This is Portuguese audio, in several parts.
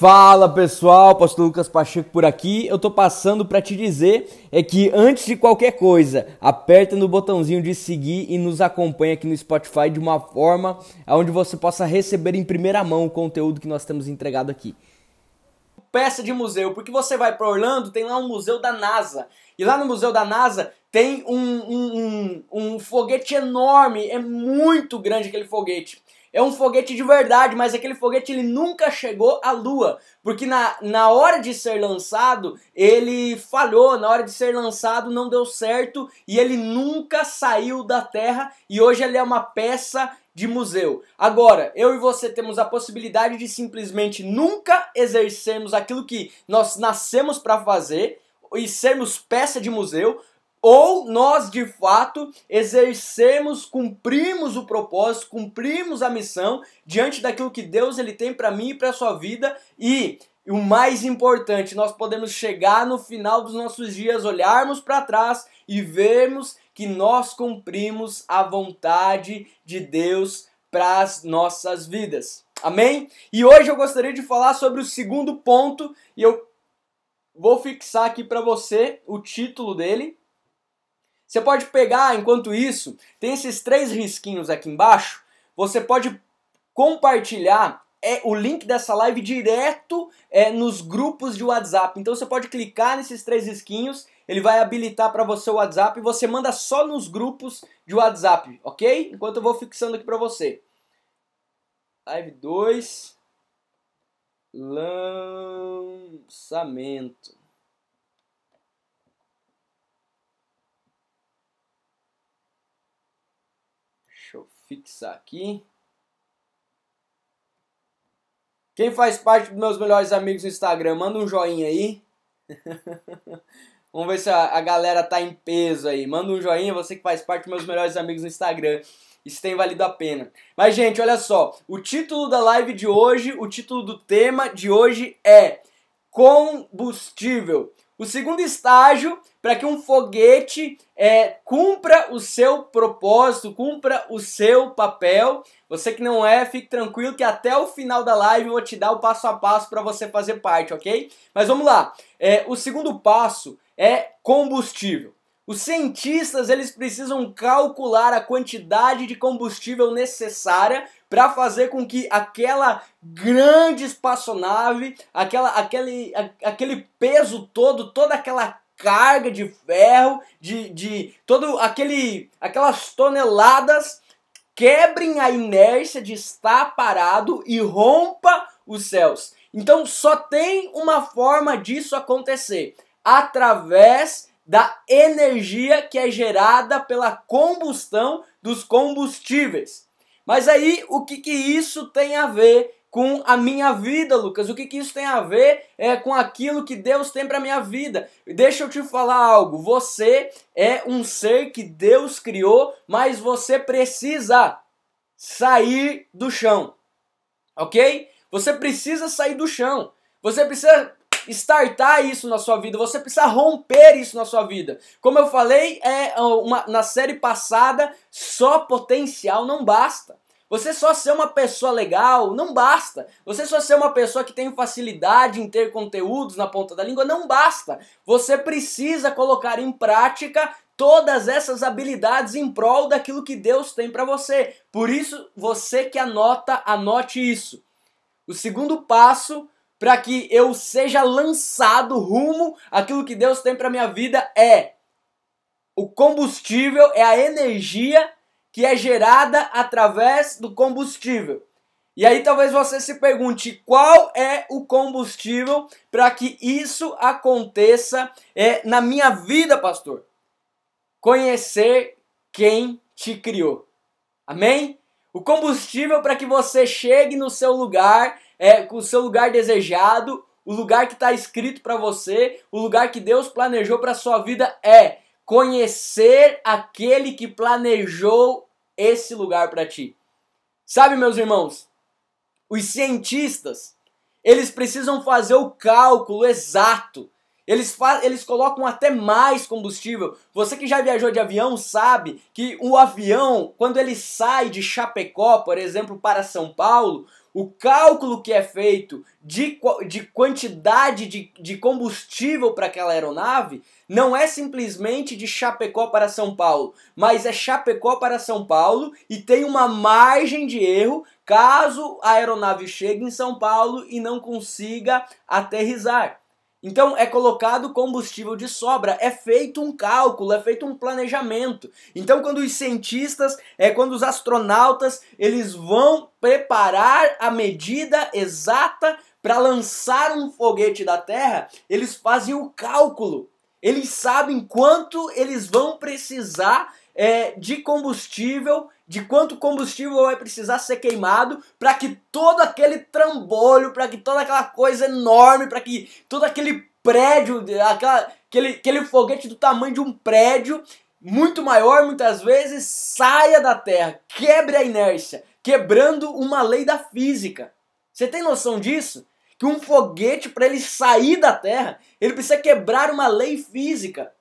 Fala pessoal, Pastor Lucas Pacheco por aqui. Eu tô passando para te dizer é que antes de qualquer coisa, aperta no botãozinho de seguir e nos acompanha aqui no Spotify de uma forma onde você possa receber em primeira mão o conteúdo que nós temos entregado aqui. Peça de museu, porque você vai para Orlando, tem lá um museu da NASA. E lá no museu da NASA tem um, um, um, um foguete enorme, é muito grande aquele foguete é um foguete de verdade, mas aquele foguete ele nunca chegou à Lua, porque na, na hora de ser lançado ele falhou, na hora de ser lançado não deu certo. E ele nunca saiu da Terra. E hoje ele é uma peça de museu. Agora, eu e você temos a possibilidade de simplesmente nunca exercermos aquilo que nós nascemos para fazer e sermos peça de museu, ou nós de fato exercemos, cumprimos o propósito, cumprimos a missão diante daquilo que Deus ele tem para mim e para sua vida e o mais importante, nós podemos chegar no final dos nossos dias, olharmos para trás e vermos que nós cumprimos a vontade de Deus para as nossas vidas. Amém? E hoje eu gostaria de falar sobre o segundo ponto e eu vou fixar aqui para você o título dele, você pode pegar, enquanto isso, tem esses três risquinhos aqui embaixo. Você pode compartilhar é, o link dessa live direto é, nos grupos de WhatsApp. Então você pode clicar nesses três risquinhos, ele vai habilitar para você o WhatsApp e você manda só nos grupos de WhatsApp, ok? Enquanto eu vou fixando aqui para você. Live 2. Lançamento. Fixar aqui. Quem faz parte dos meus melhores amigos no Instagram, manda um joinha aí. Vamos ver se a, a, galera tá em peso aí. Manda um joinha, você que faz parte dos meus melhores amigos no Instagram. Isso tem valido a pena. Mas, gente, olha só. O título da live de hoje, o título do tema de hoje é Combustível. O segundo estágio, para que um foguete é, cumpra o seu propósito, cumpra o seu papel. Você que não é, fique tranquilo que até o final da live eu vou te dar o passo a passo para você fazer parte, ok? Mas vamos lá. É, o segundo passo é combustível. Os cientistas eles precisam calcular a quantidade de combustível necessária para fazer com que aquela grande espaçonave, aquela, aquele, a, aquele peso todo, toda aquela carga de ferro, de, de todo aquele, aquelas toneladas quebrem a inércia de estar parado e rompa os céus. Então só tem uma forma disso acontecer, através da energia que é gerada pela combustão dos combustíveis. Mas aí, o que, que isso tem a ver com a minha vida, Lucas? O que, que isso tem a ver é, com aquilo que Deus tem para minha vida? Deixa eu te falar algo. Você é um ser que Deus criou, mas você precisa sair do chão, ok? Você precisa sair do chão. Você precisa startar isso na sua vida, você precisa romper isso na sua vida. Como eu falei é uma, na série passada, só potencial não basta. Você só ser uma pessoa legal não basta. Você só ser uma pessoa que tem facilidade em ter conteúdos na ponta da língua não basta. Você precisa colocar em prática todas essas habilidades em prol daquilo que Deus tem para você. Por isso, você que anota, anote isso. O segundo passo para que eu seja lançado rumo àquilo que Deus tem para minha vida é o combustível, é a energia que é gerada através do combustível. E aí talvez você se pergunte qual é o combustível para que isso aconteça é, na minha vida, pastor. Conhecer quem te criou. Amém? O combustível para que você chegue no seu lugar é, com o seu lugar desejado, o lugar que está escrito para você, o lugar que Deus planejou para sua vida é conhecer aquele que planejou esse lugar para ti. Sabe, meus irmãos, os cientistas, eles precisam fazer o cálculo exato. Eles, eles colocam até mais combustível. Você que já viajou de avião sabe que o avião, quando ele sai de Chapecó, por exemplo, para São Paulo, o cálculo que é feito de, de quantidade de, de combustível para aquela aeronave não é simplesmente de Chapecó para São Paulo, mas é Chapecó para São Paulo e tem uma margem de erro caso a aeronave chegue em São Paulo e não consiga aterrizar. Então é colocado combustível de sobra, é feito um cálculo, é feito um planejamento. Então quando os cientistas, é quando os astronautas, eles vão preparar a medida exata para lançar um foguete da Terra, eles fazem o cálculo. Eles sabem quanto eles vão precisar é, de combustível, de quanto combustível vai precisar ser queimado para que todo aquele trambolho, para que toda aquela coisa enorme, para que todo aquele prédio, aquela, aquele, aquele foguete do tamanho de um prédio, muito maior muitas vezes, saia da Terra, quebre a inércia, quebrando uma lei da física. Você tem noção disso? Que um foguete, para ele sair da Terra, ele precisa quebrar uma lei física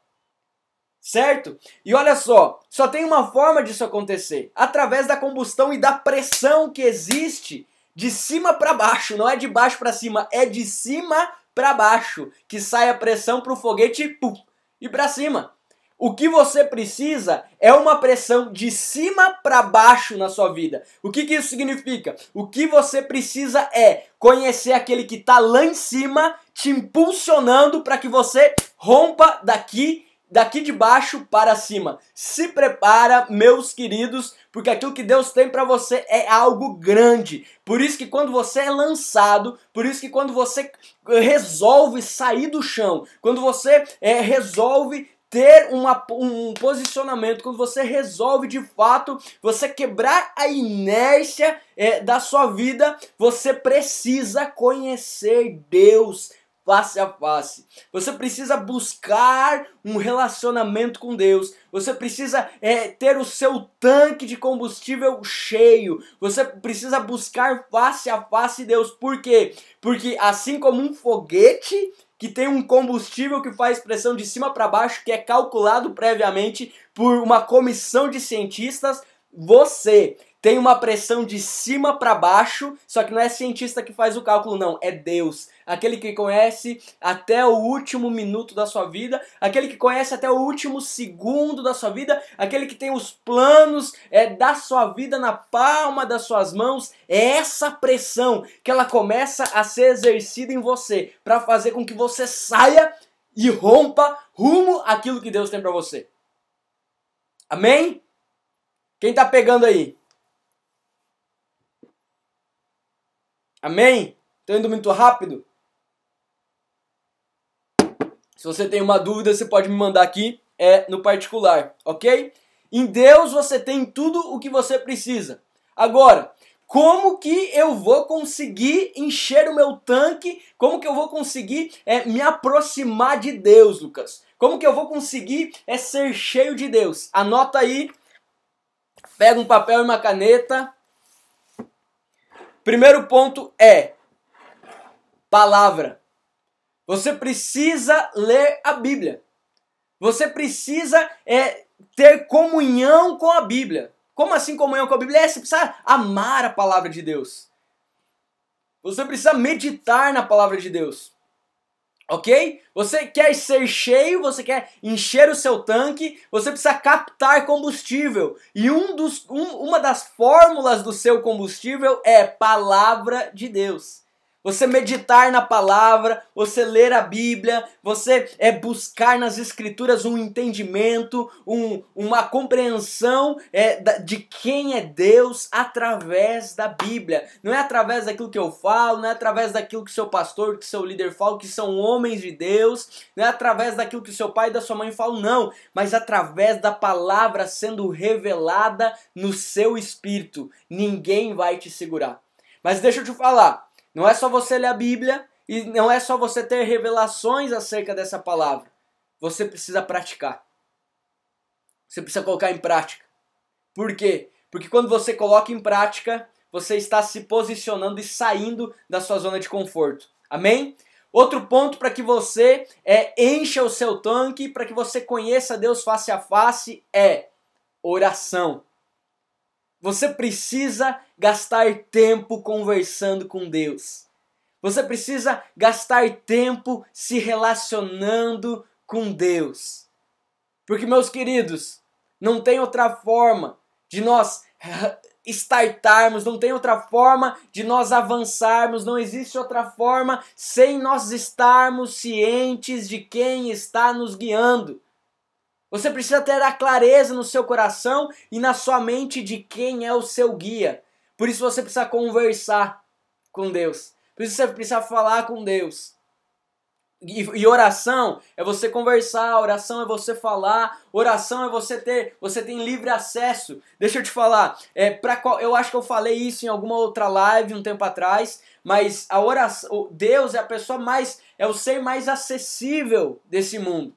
certo? E olha só, só tem uma forma disso acontecer, através da combustão e da pressão que existe de cima para baixo, não é de baixo para cima, é de cima para baixo que sai a pressão para o foguete pum, e para cima. O que você precisa é uma pressão de cima para baixo na sua vida. O que, que isso significa? O que você precisa é conhecer aquele que está lá em cima, te impulsionando para que você rompa daqui daqui de baixo para cima. Se prepara, meus queridos, porque aquilo que Deus tem para você é algo grande. Por isso que quando você é lançado, por isso que quando você resolve sair do chão, quando você é, resolve ter uma, um posicionamento, quando você resolve de fato você quebrar a inércia é, da sua vida, você precisa conhecer Deus face a face. Você precisa buscar um relacionamento com Deus. Você precisa é, ter o seu tanque de combustível cheio. Você precisa buscar face a face Deus. Por quê? Porque assim como um foguete que tem um combustível que faz pressão de cima para baixo, que é calculado previamente por uma comissão de cientistas, você tem uma pressão de cima para baixo, só que não é cientista que faz o cálculo, não, é Deus. Aquele que conhece até o último minuto da sua vida, aquele que conhece até o último segundo da sua vida, aquele que tem os planos é, da sua vida na palma das suas mãos. É essa pressão que ela começa a ser exercida em você para fazer com que você saia e rompa rumo àquilo que Deus tem para você. Amém? Quem tá pegando aí? Amém? Estou indo muito rápido? Se você tem uma dúvida, você pode me mandar aqui é, no particular, ok? Em Deus você tem tudo o que você precisa. Agora, como que eu vou conseguir encher o meu tanque? Como que eu vou conseguir é, me aproximar de Deus, Lucas? Como que eu vou conseguir é, ser cheio de Deus? Anota aí, pega um papel e uma caneta Primeiro ponto é palavra. Você precisa ler a Bíblia. Você precisa é, ter comunhão com a Bíblia. Como assim comunhão com a Bíblia? É, você precisa amar a palavra de Deus. Você precisa meditar na palavra de Deus ok? Você quer ser cheio, você quer encher o seu tanque, você precisa captar combustível. E um dos, um, uma das fórmulas do seu combustível é palavra de Deus você meditar na palavra, você ler a Bíblia, você é buscar nas Escrituras um entendimento, um, uma compreensão é, de quem é Deus através da Bíblia. Não é através daquilo que eu falo, não é através daquilo que seu pastor, que seu líder fala, que são homens de Deus, não é através daquilo que seu pai e da sua mãe falam, não, mas através da palavra sendo revelada no seu espírito. Ninguém vai te segurar. Mas deixa eu te falar, não é só você ler a Bíblia e não é só você ter revelações acerca dessa palavra. Você precisa praticar. Você precisa colocar em prática. Por quê? Porque quando você coloca em prática, você está se posicionando e saindo da sua zona de conforto. Amém? Outro ponto para que você é, encha o seu tanque, para que você conheça Deus face a face, é oração. Você precisa gastar tempo conversando com Deus. Você precisa gastar tempo se relacionando com Deus. Porque, meus queridos, não tem outra forma de nós startarmos, não tem outra forma de nós avançarmos, não existe outra forma sem nós estarmos cientes de quem está nos guiando. Você precisa ter a clareza no seu coração e na sua mente de quem é o seu guia. Por isso você precisa conversar com Deus. Por isso você precisa falar com Deus. E, e, oração é você conversar, oração é você falar, oração é você ter, você tem livre acesso. Deixa eu te falar, é qual eu acho que eu falei isso em alguma outra live um tempo atrás, mas a oração, Deus é a pessoa mais, é o ser mais acessível desse mundo.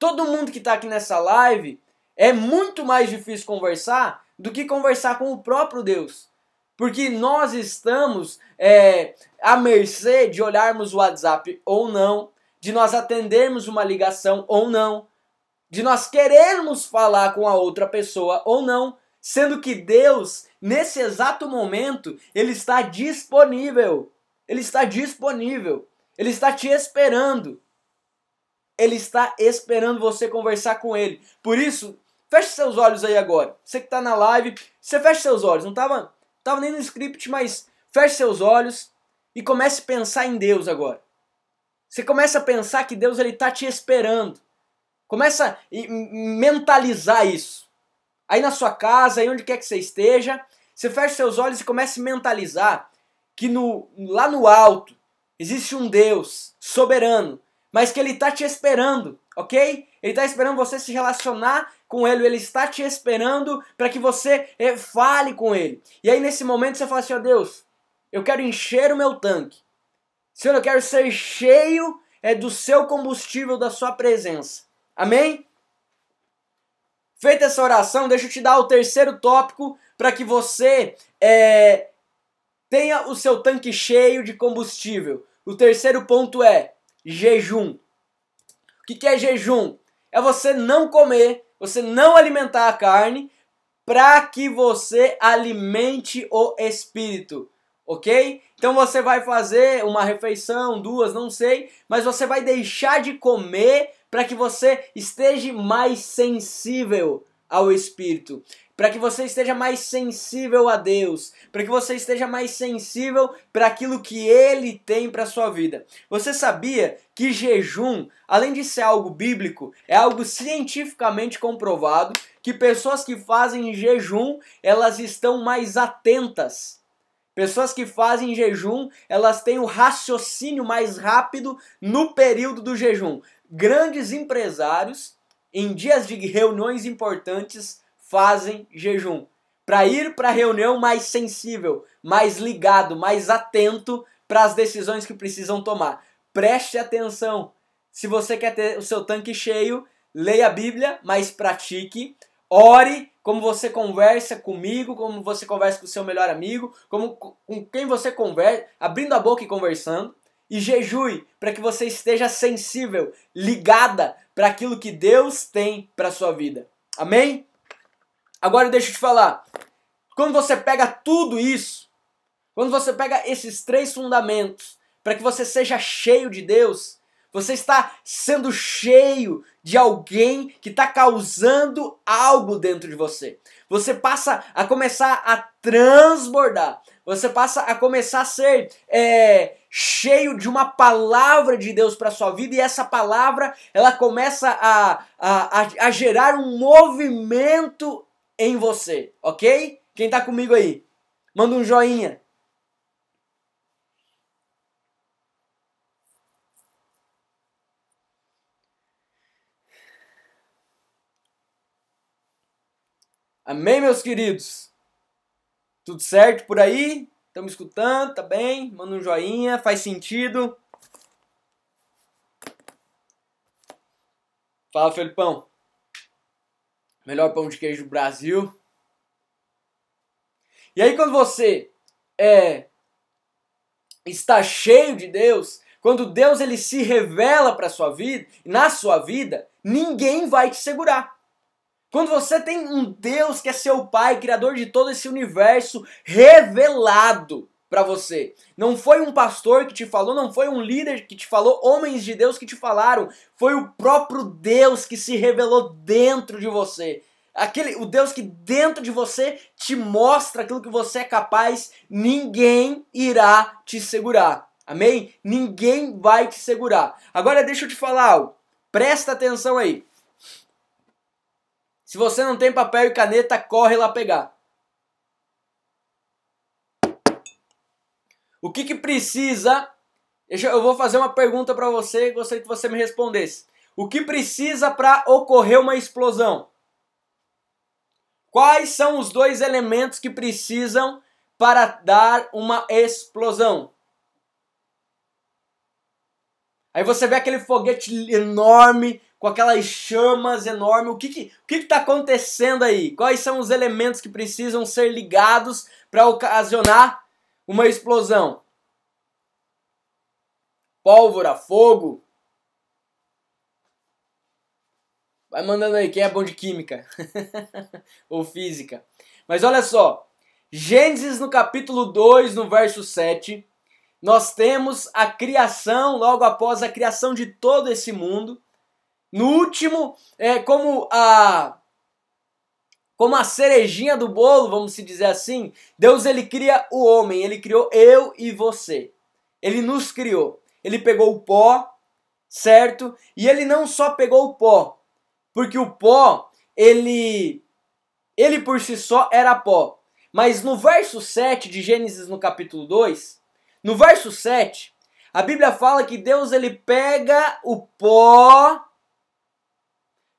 Todo mundo que está aqui nessa live é muito mais difícil conversar do que conversar com o próprio Deus. Porque nós estamos é, à mercê de olharmos o WhatsApp ou não, de nós atendermos uma ligação ou não, de nós querermos falar com a outra pessoa ou não, sendo que Deus, nesse exato momento, Ele está disponível. Ele está disponível. Ele está te esperando. Ele está esperando você conversar com ele. Por isso, feche seus olhos aí agora. Você que está na live, você fecha seus olhos. Não estava tava nem no script, mas feche seus olhos e comece a pensar em Deus agora. Você começa a pensar que Deus ele está te esperando. Começa a mentalizar isso. Aí na sua casa, aí onde quer que você esteja, você fecha seus olhos e comece a mentalizar que no, lá no alto existe um Deus soberano mas que ele está te esperando, ok? Ele está esperando você se relacionar com ele, ele está te esperando para que você é, fale com ele. E aí nesse momento você fala assim: ó oh, Deus, eu quero encher o meu tanque. Senhor, eu quero ser cheio é, do seu combustível, da sua presença. Amém? Feita essa oração, deixa eu te dar o terceiro tópico para que você é, tenha o seu tanque cheio de combustível. O terceiro ponto é jejum. O que, que é jejum? É você não comer, você não alimentar a carne, para que você alimente o espírito, ok? Então você vai fazer uma refeição, duas, não sei, mas você vai deixar de comer para que você esteja mais sensível ao espírito para que você esteja mais sensível a Deus, para que você esteja mais sensível para aquilo que Ele tem para sua vida. Você sabia que jejum, além de ser algo bíblico, é algo cientificamente comprovado que pessoas que fazem jejum elas estão mais atentas. Pessoas que fazem jejum, elas têm o raciocínio mais rápido no período do jejum. Grandes empresários, em dias de reuniões importantes, fazem jejum. Para ir para a reunião mais sensível, mais ligado, mais atento para as decisões que precisam tomar. Preste atenção. Se você quer ter o seu tanque cheio, leia a Bíblia, mas pratique. Ore como você conversa comigo, como você conversa com o seu melhor amigo, como com quem você conversa, abrindo a boca e conversando. E jejue para que você esteja sensível, ligada para aquilo que Deus tem para sua vida. Amém? Agora deixa eu te falar. Quando você pega tudo isso, quando você pega esses três fundamentos para que você seja cheio de Deus, você está sendo cheio de alguém que está causando algo dentro de você. Você passa a começar a transbordar. Você passa a começar a ser é, cheio de uma palavra de Deus para sua vida e essa palavra ela começa a, a, a, a gerar um movimento em você, ok? Quem tá comigo aí? Manda um joinha. Amém, meus queridos? Tudo certo por aí? Me escutando? Tá bem? Manda um joinha, faz sentido. Fala, Felipão. Melhor pão de queijo do Brasil. E aí quando você é está cheio de Deus, quando Deus ele se revela para sua vida, na sua vida, ninguém vai te segurar. Quando você tem um Deus que é seu Pai, Criador de todo esse universo, revelado para você. Não foi um pastor que te falou, não foi um líder que te falou, homens de Deus que te falaram. Foi o próprio Deus que se revelou dentro de você. Aquele, o Deus que dentro de você te mostra aquilo que você é capaz, ninguém irá te segurar. Amém? Ninguém vai te segurar. Agora deixa eu te falar algo. Presta atenção aí. Se você não tem papel e caneta, corre lá pegar. O que, que precisa? Eu vou fazer uma pergunta para você, gostaria que você me respondesse. O que precisa para ocorrer uma explosão? Quais são os dois elementos que precisam para dar uma explosão? Aí você vê aquele foguete enorme, com aquelas chamas enormes. O que que, o que que tá acontecendo aí? Quais são os elementos que precisam ser ligados para ocasionar uma explosão? Pólvora, fogo. Vai mandando aí, quem é bom de química ou física. Mas olha só, Gênesis no capítulo 2, no verso 7, nós temos a criação, logo após a criação de todo esse mundo. No último, é como a como a cerejinha do bolo, vamos se dizer assim, Deus ele cria o homem, ele criou eu e você. Ele nos criou. Ele pegou o pó, certo? E ele não só pegou o pó, porque o pó, ele ele por si só era pó. Mas no verso 7 de Gênesis no capítulo 2, no verso 7, a Bíblia fala que Deus ele pega o pó.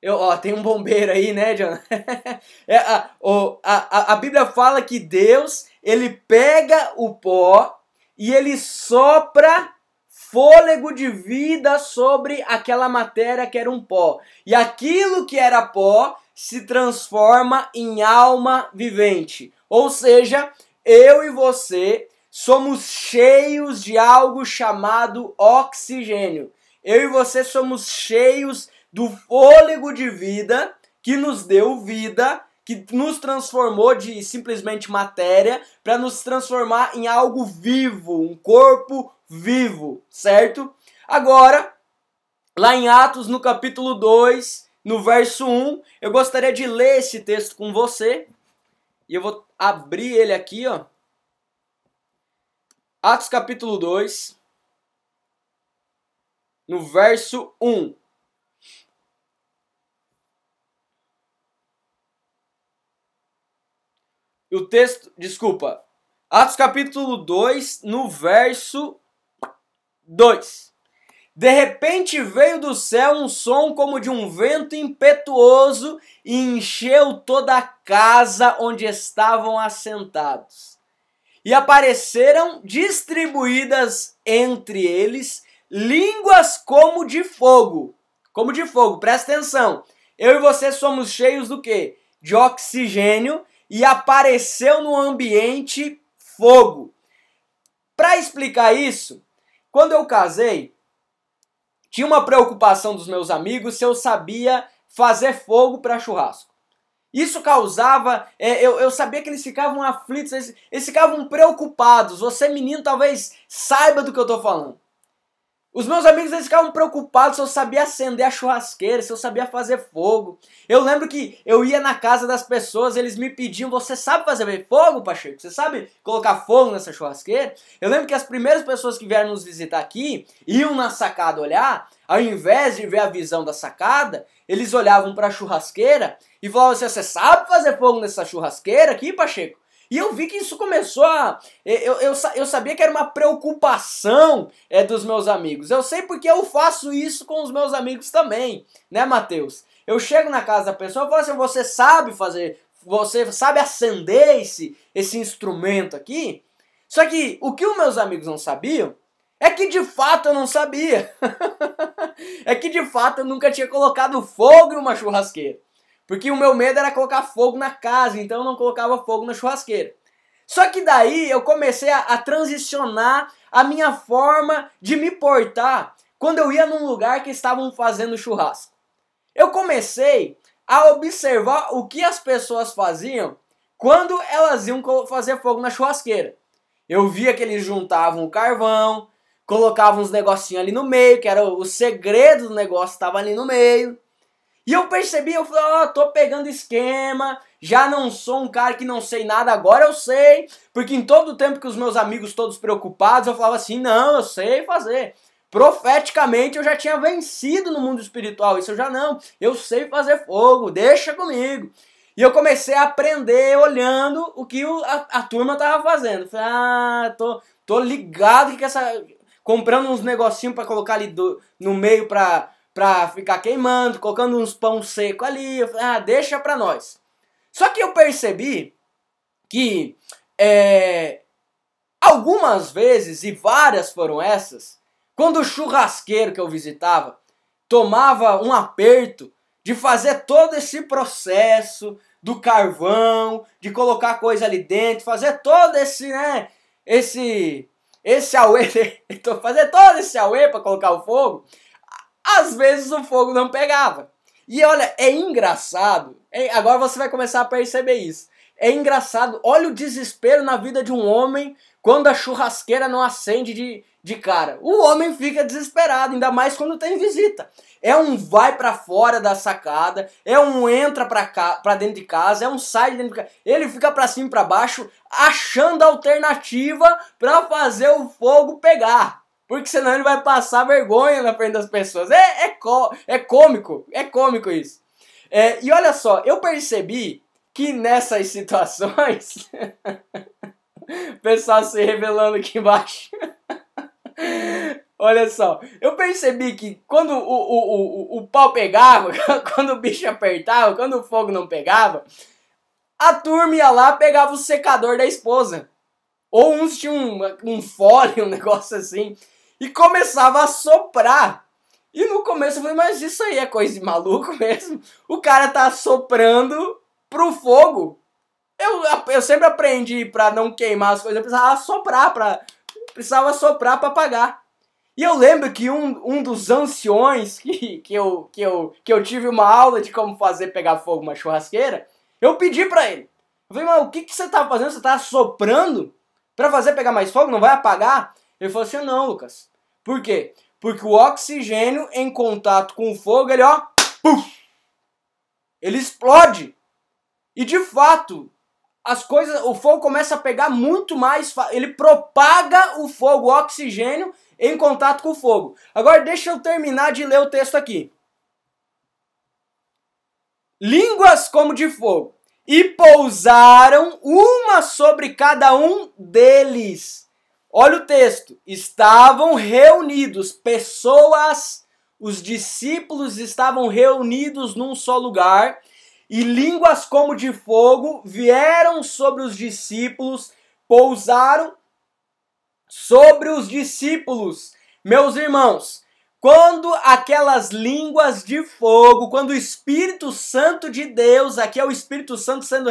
Eu, ó, tem um bombeiro aí, né, John? é, a, o, a, a Bíblia fala que Deus ele pega o pó e ele sopra fôlego de vida sobre aquela matéria que era um pó. E aquilo que era pó se transforma em alma vivente. Ou seja, eu e você somos cheios de algo chamado oxigênio. Eu e você somos cheios do fôlego de vida que nos deu vida, que nos transformou de simplesmente matéria para nos transformar em algo vivo, um corpo vivo, certo? Agora, lá em Atos, no capítulo 2, no verso 1, eu gostaria de ler esse texto com você. E eu vou abrir ele aqui, ó. Atos capítulo 2, no verso 1. E o texto, desculpa, Atos capítulo 2, no verso 2. De repente veio do céu um som como de um vento impetuoso e encheu toda a casa onde estavam assentados e apareceram distribuídas entre eles línguas como de fogo. Como de fogo, presta atenção. Eu e você somos cheios do que? De oxigênio e apareceu no ambiente fogo. Para explicar isso, quando eu casei, tinha uma preocupação dos meus amigos se eu sabia fazer fogo para churrasco. Isso causava, é, eu, eu sabia que eles ficavam aflitos, eles, eles ficavam preocupados. Você, menino, talvez saiba do que eu estou falando. Os meus amigos eles ficavam preocupados se eu sabia acender a churrasqueira, se eu sabia fazer fogo. Eu lembro que eu ia na casa das pessoas, eles me pediam: Você sabe fazer fogo, Pacheco? Você sabe colocar fogo nessa churrasqueira? Eu lembro que as primeiras pessoas que vieram nos visitar aqui iam na sacada olhar, ao invés de ver a visão da sacada, eles olhavam para a churrasqueira e falavam assim: Você sabe fazer fogo nessa churrasqueira aqui, Pacheco? E eu vi que isso começou a. Eu, eu, eu sabia que era uma preocupação é, dos meus amigos. Eu sei porque eu faço isso com os meus amigos também, né, Mateus? Eu chego na casa da pessoa e falo assim: você sabe fazer, você sabe acender esse, esse instrumento aqui? Só que o que os meus amigos não sabiam é que de fato eu não sabia. é que de fato eu nunca tinha colocado fogo em uma churrasqueira. Porque o meu medo era colocar fogo na casa, então eu não colocava fogo na churrasqueira. Só que daí eu comecei a, a transicionar a minha forma de me portar quando eu ia num lugar que estavam fazendo churrasco. Eu comecei a observar o que as pessoas faziam quando elas iam fazer fogo na churrasqueira. Eu via que eles juntavam o carvão, colocavam uns negocinhos ali no meio, que era o segredo do negócio, estava ali no meio. E eu percebi, eu falei, ó, oh, tô pegando esquema, já não sou um cara que não sei nada, agora eu sei. Porque em todo o tempo que os meus amigos todos preocupados, eu falava assim, não, eu sei fazer. Profeticamente eu já tinha vencido no mundo espiritual, isso eu já não. Eu sei fazer fogo, deixa comigo. E eu comecei a aprender olhando o que a, a, turma tava fazendo. Falei, ah, tô, tô ligado que essa. Comprando uns negocinhos para colocar ali do, no meio pra, pra ficar queimando, colocando uns pão seco ali. Eu falei, ah, deixa pra nós. Só que eu percebi que é, algumas vezes, e várias foram essas, quando o churrasqueiro que eu visitava tomava um aperto de fazer todo esse processo do carvão, de colocar coisa ali dentro, fazer todo esse, né, esse esse auê, fazer todo esse auê para colocar o fogo, às vezes o fogo não pegava. E olha, é engraçado, é, agora você vai começar a perceber isso. É engraçado, olha o desespero na vida de um homem quando a churrasqueira não acende de, de cara. O homem fica desesperado, ainda mais quando tem visita. É um vai para fora da sacada, é um entra para cá, para dentro de casa, é um sai de dentro de casa. Ele fica para cima e para baixo achando alternativa para fazer o fogo pegar. Porque senão ele vai passar vergonha na frente das pessoas. É, é, é cômico, é cômico isso. É, e olha só, eu percebi que nessas situações. o pessoal se revelando aqui embaixo. Olha só, eu percebi que quando o, o, o, o pau pegava, quando o bicho apertava, quando o fogo não pegava, a turma ia lá pegava o secador da esposa. Ou uns tinham um, um fole, um negócio assim, e começava a soprar. E no começo eu falei, mas isso aí é coisa de maluco mesmo? O cara tá soprando pro fogo. Eu, eu sempre aprendi para não queimar as coisas, eu precisava soprar para precisava soprar para apagar. E eu lembro que um, um dos anciões que, que, eu, que, eu, que eu tive uma aula de como fazer pegar fogo uma churrasqueira, eu pedi para ele. Eu falei, mas o que, que você tá fazendo? Você tá soprando para fazer pegar mais fogo? Não vai apagar? Ele falou assim, não, Lucas. Por quê? Porque o oxigênio em contato com o fogo, ele ó, puff, ele explode. E de fato, as coisas, o fogo começa a pegar muito mais, ele propaga o fogo, o oxigênio em contato com o fogo. Agora deixa eu terminar de ler o texto aqui. Línguas como de fogo, e pousaram uma sobre cada um deles. Olha o texto. Estavam reunidos pessoas, os discípulos estavam reunidos num só lugar e línguas como de fogo vieram sobre os discípulos, pousaram sobre os discípulos. Meus irmãos, quando aquelas línguas de fogo, quando o Espírito Santo de Deus, aqui é o Espírito Santo sendo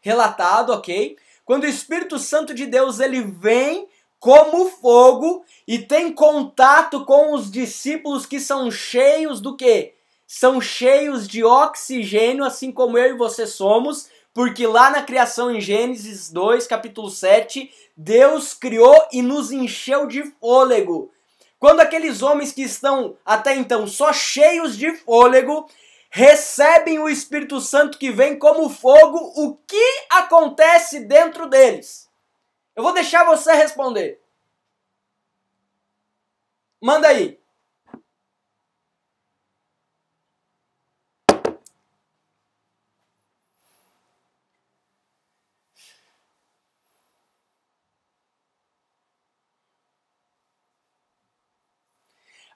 relatado, ok? Quando o Espírito Santo de Deus ele vem como fogo e tem contato com os discípulos que são cheios do que? são cheios de oxigênio, assim como eu e você somos, porque lá na criação em Gênesis 2, capítulo 7, Deus criou e nos encheu de fôlego. Quando aqueles homens que estão até então só cheios de fôlego recebem o Espírito Santo que vem como fogo, o que acontece dentro deles? Eu vou deixar você responder. Manda aí.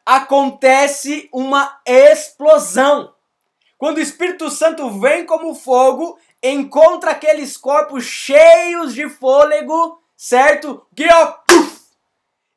acontece uma explosão. Quando o Espírito Santo vem como fogo, encontra aqueles corpos cheios de fôlego, certo?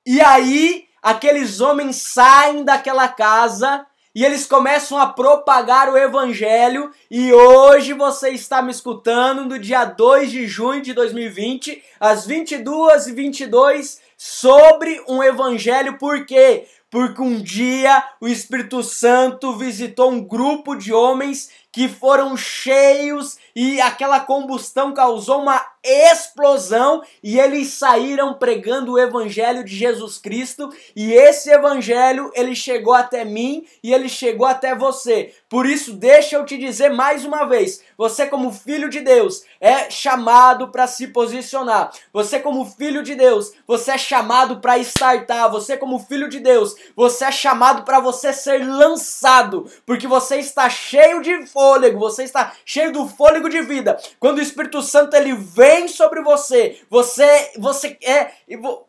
E aí aqueles homens saem daquela casa e eles começam a propagar o evangelho. E hoje você está me escutando no dia 2 de junho de 2020, às 22 e 22 sobre um evangelho, por quê? Porque um dia o Espírito Santo visitou um grupo de homens que foram cheios e aquela combustão causou uma explosão e eles saíram pregando o evangelho de Jesus Cristo e esse evangelho ele chegou até mim e ele chegou até você. Por isso, deixa eu te dizer mais uma vez, você como filho de Deus é chamado para se posicionar. Você como filho de Deus, você é chamado para startar. Você como filho de Deus, você é chamado para você ser lançado, porque você está cheio de fôlego, você está cheio do fôlego de vida. Quando o Espírito Santo ele vem sobre você, você você é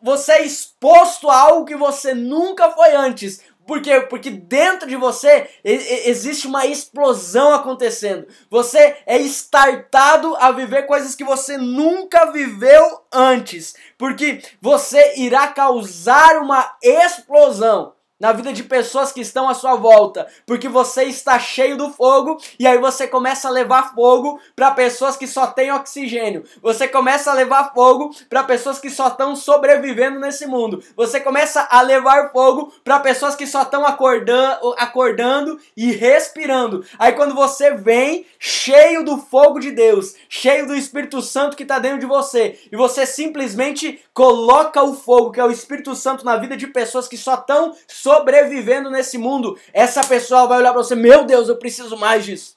você é exposto a algo que você nunca foi antes. Por quê? Porque dentro de você existe uma explosão acontecendo. Você é startado a viver coisas que você nunca viveu antes. Porque você irá causar uma explosão na vida de pessoas que estão à sua volta, porque você está cheio do fogo e aí você começa a levar fogo para pessoas que só têm oxigênio. Você começa a levar fogo para pessoas que só estão sobrevivendo nesse mundo. Você começa a levar fogo para pessoas que só estão acordando, acordando e respirando. Aí quando você vem cheio do fogo de Deus, cheio do Espírito Santo que está dentro de você, e você simplesmente coloca o fogo, que é o Espírito Santo na vida de pessoas que só estão sobrevivendo nesse mundo, essa pessoa vai olhar para você: Meu Deus, eu preciso mais disso.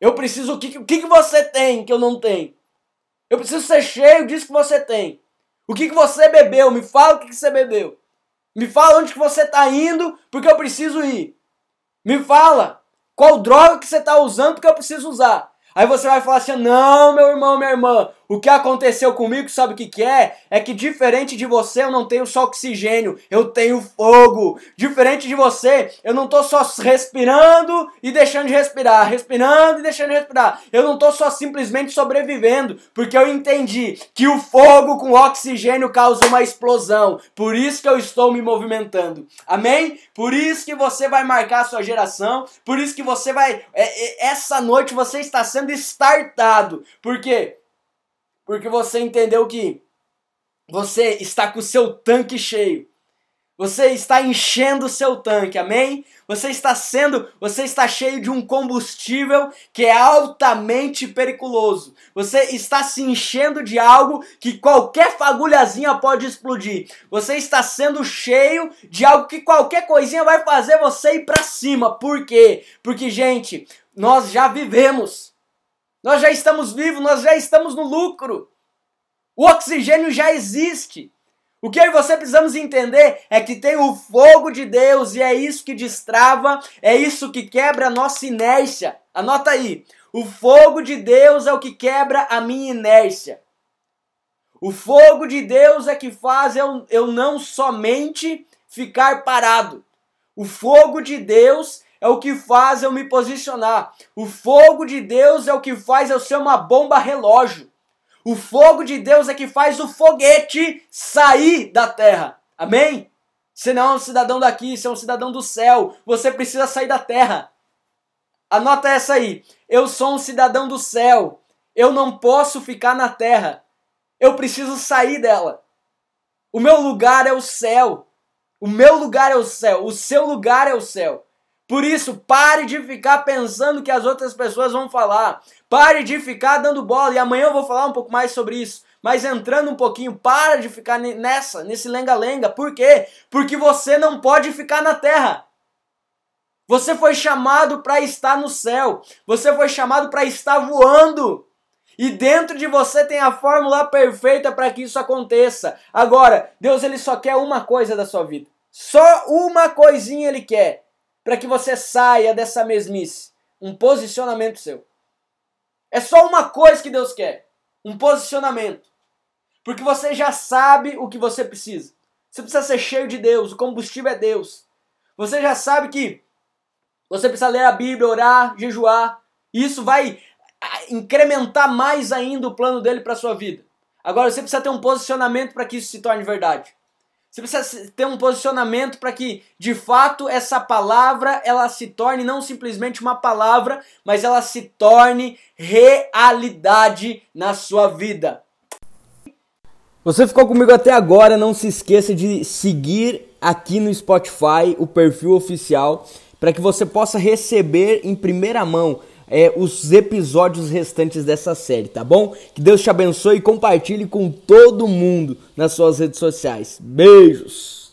Eu preciso. O que, o que, você tem que eu não tenho? Eu preciso ser cheio disso que você tem. O que, que você bebeu? Me fala o que, que você bebeu. Me fala onde que você está indo, porque eu preciso ir. Me fala qual droga que você está usando, porque eu preciso usar. Aí você vai falar assim: não, meu irmão, minha irmã, o que aconteceu comigo, sabe o que, que é? É que diferente de você, eu não tenho só oxigênio, eu tenho fogo. Diferente de você, eu não tô só respirando e deixando de respirar, respirando e deixando de respirar. Eu não tô só simplesmente sobrevivendo, porque eu entendi que o fogo com oxigênio causa uma explosão. Por isso que eu estou me movimentando. Amém? Por isso que você vai marcar a sua geração, por isso que você vai. É, é, essa noite você está sendo startado. Por quê? Porque você entendeu que você está com o seu tanque cheio. Você está enchendo o seu tanque, amém? Você está sendo, você está cheio de um combustível que é altamente periculoso. Você está se enchendo de algo que qualquer fagulhazinha pode explodir. Você está sendo cheio de algo que qualquer coisinha vai fazer você ir para cima. Por quê? Porque, gente, nós já vivemos. Nós já estamos vivos, nós já estamos no lucro. O oxigênio já existe. O que eu e você precisamos entender é que tem o fogo de Deus e é isso que destrava, é isso que quebra a nossa inércia. Anota aí. O fogo de Deus é o que quebra a minha inércia. O fogo de Deus é que faz eu, eu não somente ficar parado. O fogo de Deus é o que faz eu me posicionar. O fogo de Deus é o que faz eu ser uma bomba relógio. O fogo de Deus é que faz o foguete sair da terra. Amém? Você não é um cidadão daqui, você é um cidadão do céu. Você precisa sair da terra. Anota essa aí. Eu sou um cidadão do céu. Eu não posso ficar na terra. Eu preciso sair dela. O meu lugar é o céu. O meu lugar é o céu. O seu lugar é o céu. Por isso, pare de ficar pensando que as outras pessoas vão falar. Pare de ficar dando bola. E amanhã eu vou falar um pouco mais sobre isso. Mas entrando um pouquinho, para de ficar nessa, nesse lenga-lenga. Por quê? Porque você não pode ficar na terra. Você foi chamado para estar no céu. Você foi chamado para estar voando. E dentro de você tem a fórmula perfeita para que isso aconteça. Agora, Deus ele só quer uma coisa da sua vida. Só uma coisinha ele quer para que você saia dessa mesmice? Um posicionamento seu. É só uma coisa que Deus quer: um posicionamento. Porque você já sabe o que você precisa. Você precisa ser cheio de Deus, o combustível é Deus. Você já sabe que você precisa ler a Bíblia, orar, jejuar. Isso vai incrementar mais ainda o plano dele para sua vida. Agora você precisa ter um posicionamento para que isso se torne verdade. Você precisa ter um posicionamento para que, de fato, essa palavra ela se torne não simplesmente uma palavra, mas ela se torne realidade na sua vida. Você ficou comigo até agora? Não se esqueça de seguir aqui no Spotify o perfil oficial para que você possa receber em primeira mão é, os episódios restantes dessa série, tá bom? Que Deus te abençoe e compartilhe com todo mundo nas suas redes sociais. Beijos!